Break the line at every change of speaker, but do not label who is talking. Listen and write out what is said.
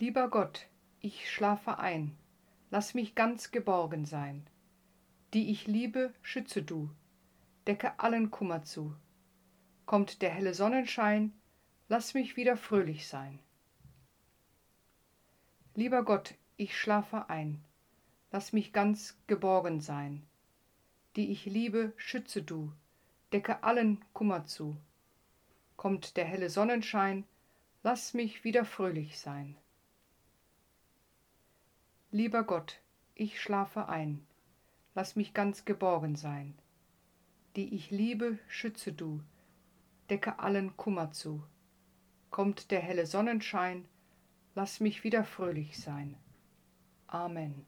Lieber Gott, ich schlafe ein, lass mich ganz geborgen sein. Die ich liebe, schütze du, decke allen Kummer zu. Kommt der helle Sonnenschein, lass mich wieder fröhlich sein. Lieber Gott, ich schlafe ein, lass mich ganz geborgen sein. Die ich liebe, schütze du, decke allen Kummer zu. Kommt der helle Sonnenschein, lass mich wieder fröhlich sein. Lieber Gott, ich schlafe ein, lass mich ganz geborgen sein. Die ich liebe, schütze du, decke allen Kummer zu. Kommt der helle Sonnenschein, lass mich wieder fröhlich sein. Amen.